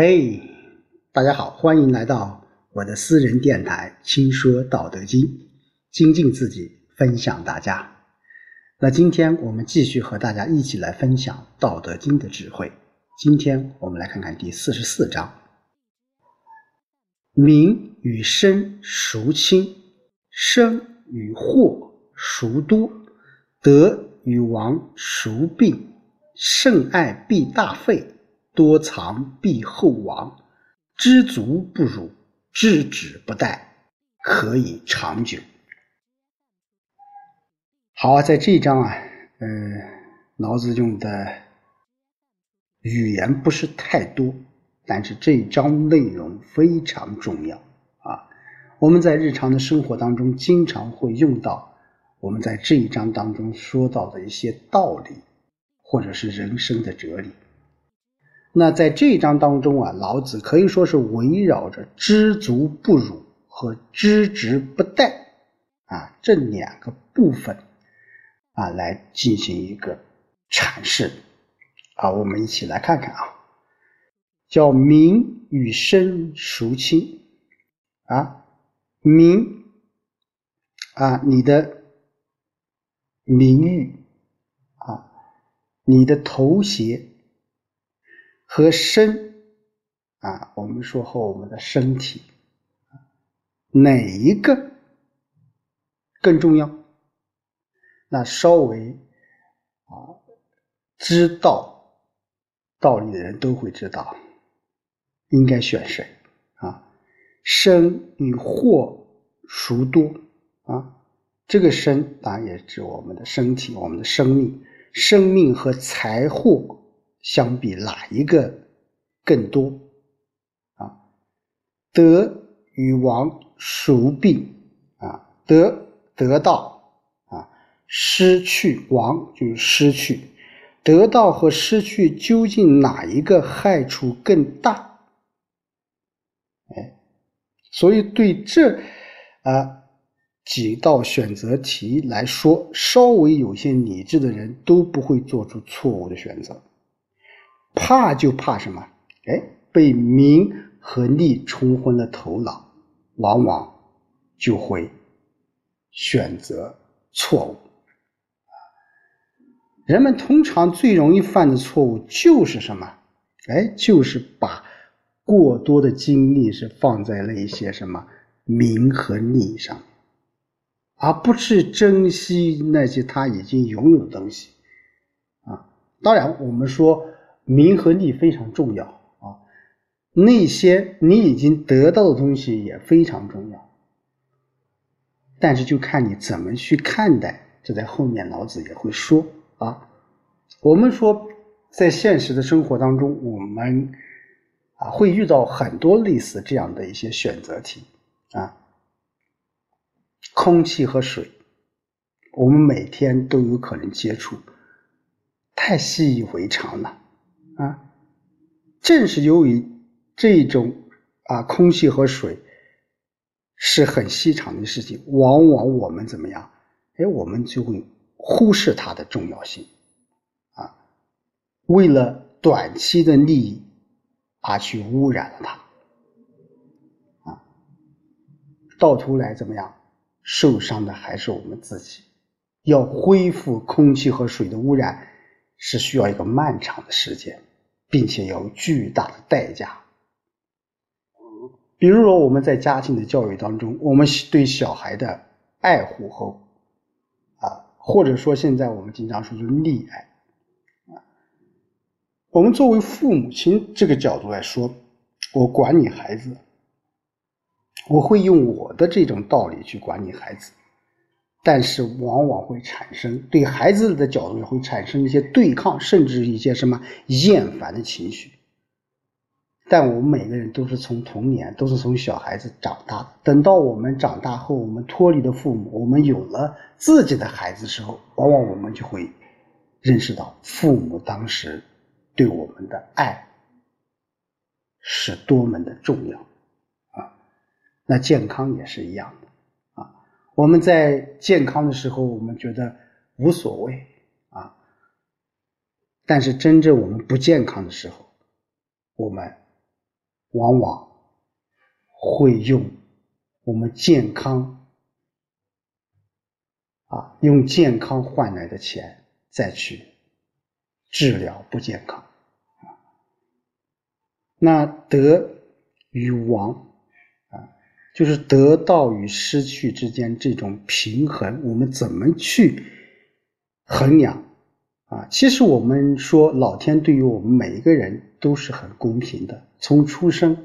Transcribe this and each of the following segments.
嘿，大家好，欢迎来到我的私人电台《轻说道德经》，精进自己，分享大家。那今天我们继续和大家一起来分享《道德经》的智慧。今天我们来看看第四十四章：名与身孰轻？生与祸孰多？得与亡孰病？甚爱必大费。多藏必厚亡，知足不辱，知止不殆，可以长久。好，在这一章啊，嗯，老子用的语言不是太多，但是这一章内容非常重要啊。我们在日常的生活当中经常会用到我们在这一章当中说到的一些道理，或者是人生的哲理。那在这一章当中啊，老子可以说是围绕着“知足不辱”和“知止不殆”啊这两个部分啊来进行一个阐释啊。我们一起来看看啊，叫“名与身孰轻”啊，名啊，你的名誉啊，你的头衔。和身啊，我们说和我们的身体，哪一个更重要？那稍微啊知道道理的人都会知道，应该选谁啊？生与祸孰多啊？这个生当然也指我们的身体，我们的生命，生命和财货。相比哪一个更多啊？得与亡孰病啊？得得到啊，失去亡就是失去。得到和失去究竟哪一个害处更大？哎，所以对这啊几道选择题来说，稍微有些理智的人都不会做出错误的选择。怕就怕什么？哎，被名和利冲昏了头脑，往往就会选择错误。人们通常最容易犯的错误就是什么？哎，就是把过多的精力是放在了一些什么名和利上，而不是珍惜那些他已经拥有的东西。啊，当然，我们说。名和利非常重要啊，那些你已经得到的东西也非常重要，但是就看你怎么去看待。这在后面老子也会说啊。我们说在现实的生活当中，我们啊会遇到很多类似这样的一些选择题啊，空气和水，我们每天都有可能接触，太习以为常了。啊，正是由于这种啊，空气和水是很稀常的事情，往往我们怎么样？哎，我们就会忽视它的重要性，啊，为了短期的利益而去污染了它，啊，到头来怎么样？受伤的还是我们自己。要恢复空气和水的污染，是需要一个漫长的时间。并且有巨大的代价。比如说，我们在家庭的教育当中，我们对小孩的爱护和啊，或者说现在我们经常说就是溺爱啊，我们作为父母亲这个角度来说，我管你孩子，我会用我的这种道理去管你孩子。但是往往会产生对孩子的角度会产生一些对抗，甚至一些什么厌烦的情绪。但我们每个人都是从童年，都是从小孩子长大的。等到我们长大后，我们脱离了父母，我们有了自己的孩子时候，往往我们就会认识到父母当时对我们的爱是多么的重要啊！那健康也是一样的。我们在健康的时候，我们觉得无所谓啊，但是真正我们不健康的时候，我们往往会用我们健康啊，用健康换来的钱再去治疗不健康。那得与亡，就是得到与失去之间这种平衡，我们怎么去衡量啊？其实我们说，老天对于我们每一个人都是很公平的，从出生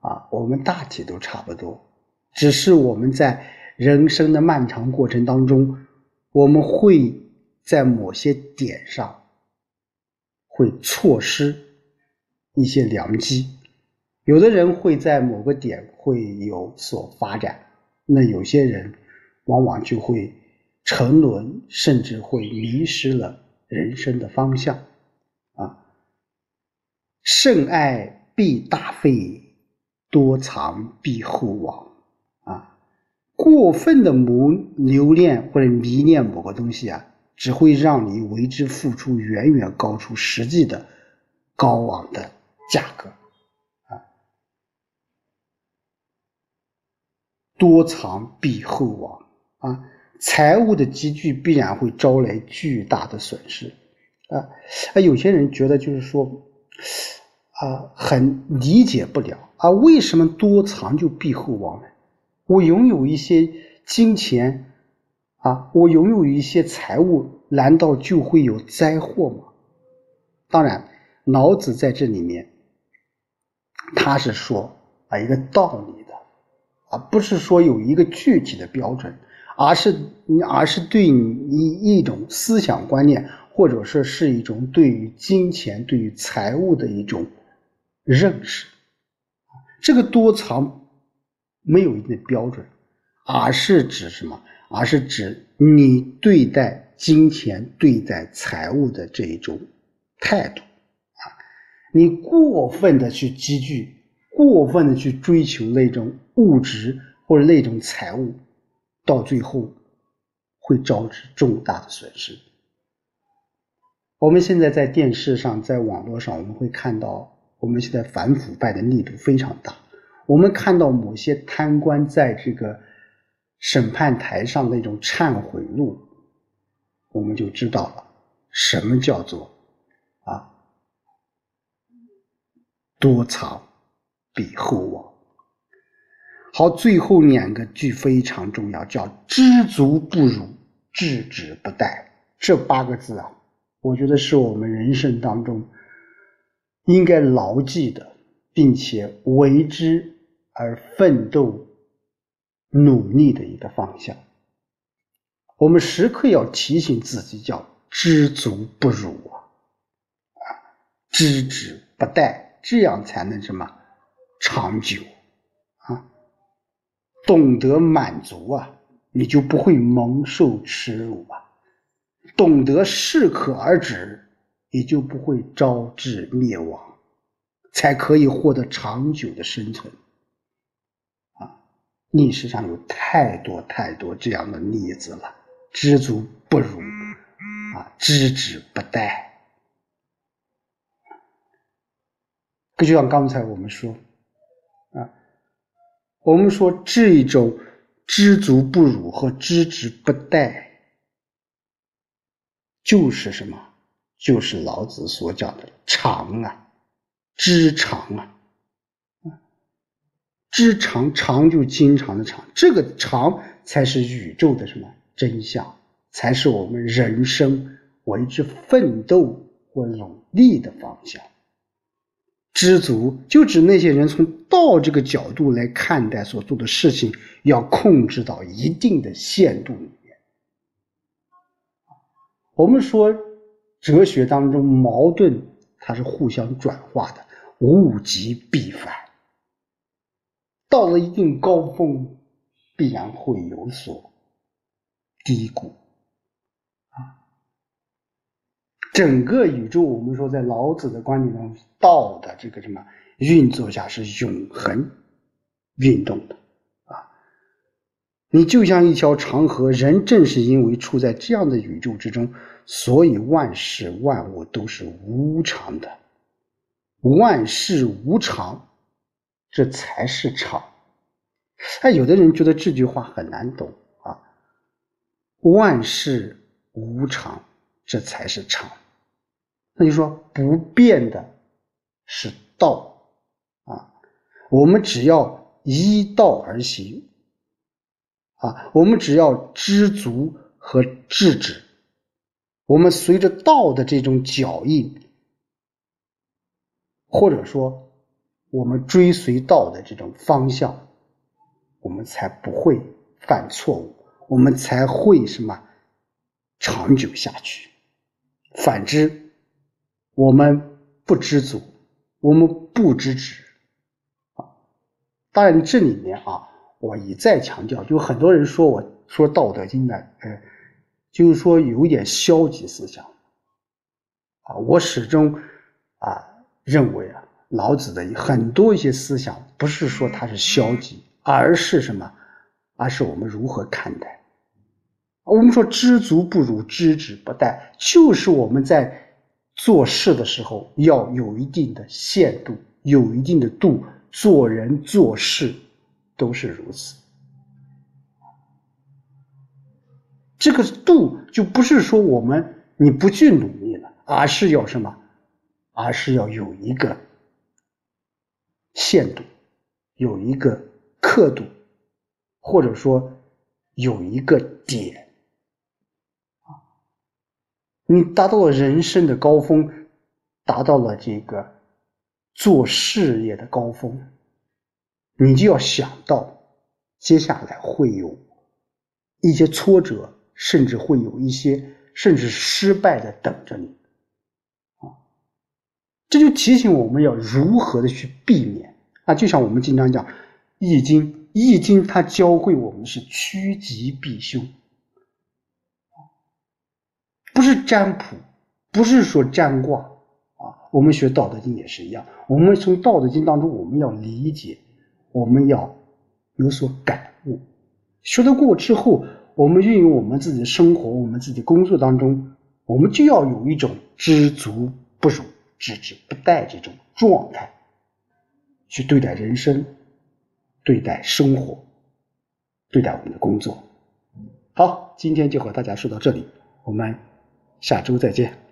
啊，我们大体都差不多，只是我们在人生的漫长过程当中，我们会在某些点上会错失。一些良机，有的人会在某个点会有所发展，那有些人往往就会沉沦，甚至会迷失了人生的方向。啊，甚爱必大费，多藏必厚亡。啊，过分的谋留恋或者迷恋某个东西啊，只会让你为之付出远远高出实际的高昂的。价格啊，多藏必厚亡啊，财物的积聚必然会招来巨大的损失啊。啊，有些人觉得就是说啊，很理解不了啊，为什么多藏就必厚亡呢？我拥有一些金钱啊，我拥有一些财物，难道就会有灾祸吗？当然，老子在这里面。他是说啊一个道理，而不是说有一个具体的标准，而是而是对你一一种思想观念，或者说是一种对于金钱、对于财物的一种认识。这个多藏没有一定的标准，而是指什么？而是指你对待金钱、对待财物的这一种态度。啊你过分的去积聚，过分的去追求那种物质或者那种财物，到最后会招致重大的损失。我们现在在电视上、在网络上，我们会看到，我们现在反腐败的力度非常大。我们看到某些贪官在这个审判台上那种忏悔录，我们就知道了什么叫做啊。多藏比厚亡。好，最后两个句非常重要，叫知足不辱，知止不殆。这八个字啊，我觉得是我们人生当中应该牢记的，并且为之而奋斗、努力的一个方向。我们时刻要提醒自己，叫知足不辱啊，啊，知止不殆。这样才能什么长久啊？懂得满足啊，你就不会蒙受耻辱啊；懂得适可而止，你就不会招致灭亡，才可以获得长久的生存啊！历史上有太多太多这样的例子了，知足不辱啊，知止不殆。就像刚才我们说，我们说这一种知足不辱和知止不殆，就是什么？就是老子所讲的常啊，知常啊，知常常就经常的常，这个常才是宇宙的什么真相，才是我们人生为之奋斗或努力的方向。知足就指那些人从道这个角度来看待所做的事情，要控制到一定的限度里面。我们说哲学当中矛盾它是互相转化的，物极必反，到了一定高峰，必然会有所低谷。整个宇宙，我们说，在老子的观点中，道的这个什么运作下是永恒运动的啊！你就像一条长河，人正是因为处在这样的宇宙之中，所以万事万物都是无常的。万事无常这才是常。哎，有的人觉得这句话很难懂啊，万事无常，这才是常。那就说不变的是道啊，我们只要依道而行啊，我们只要知足和制止，我们随着道的这种脚印，或者说我们追随道的这种方向，我们才不会犯错误，我们才会什么长久下去。反之。我们不知足，我们不知止啊！当然，这里面啊，我一再强调，就很多人说我说《道德经》呢，呃，就是说有点消极思想啊。我始终啊认为啊，老子的很多一些思想，不是说它是消极，而是什么？而是我们如何看待？我们说知足不如知止不殆，就是我们在。做事的时候要有一定的限度，有一定的度。做人做事都是如此。这个度就不是说我们你不去努力了，而是要什么？而是要有一个限度，有一个刻度，或者说有一个点。你达到了人生的高峰，达到了这个做事业的高峰，你就要想到接下来会有一些挫折，甚至会有一些甚至失败的等着你啊！这就提醒我们要如何的去避免啊！就像我们经常讲《易经》，《易经》它教会我们是趋吉避凶。不是占卜，不是说占卦啊。我们学《道德经》也是一样，我们从《道德经》当中，我们要理解，我们要有所感悟。学得过之后，我们运用我们自己的生活、我们自己工作当中，我们就要有一种知足不辱、知止不殆这种状态，去对待人生、对待生活、对待我们的工作。好，今天就和大家说到这里，我们。下周再见。